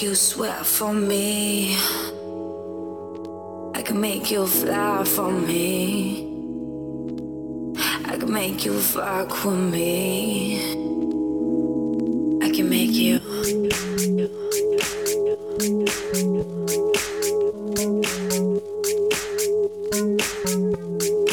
make you sweat for me. I can make you fly for me. I can make you fuck with me. I can make you. you.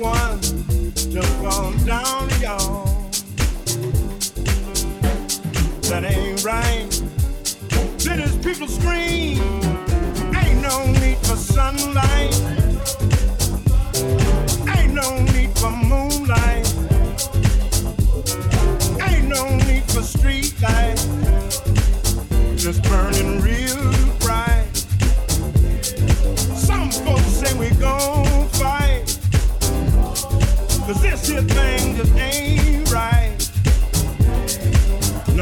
one just gone down, y'all. That ain't right. Then people scream, ain't no need for sunlight. Ain't no need for moonlight. Ain't no need for. Just burning real.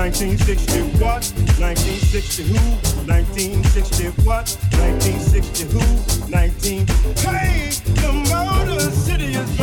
1960 what? 1960 who? 1960 who? 19. Hey, the motor city is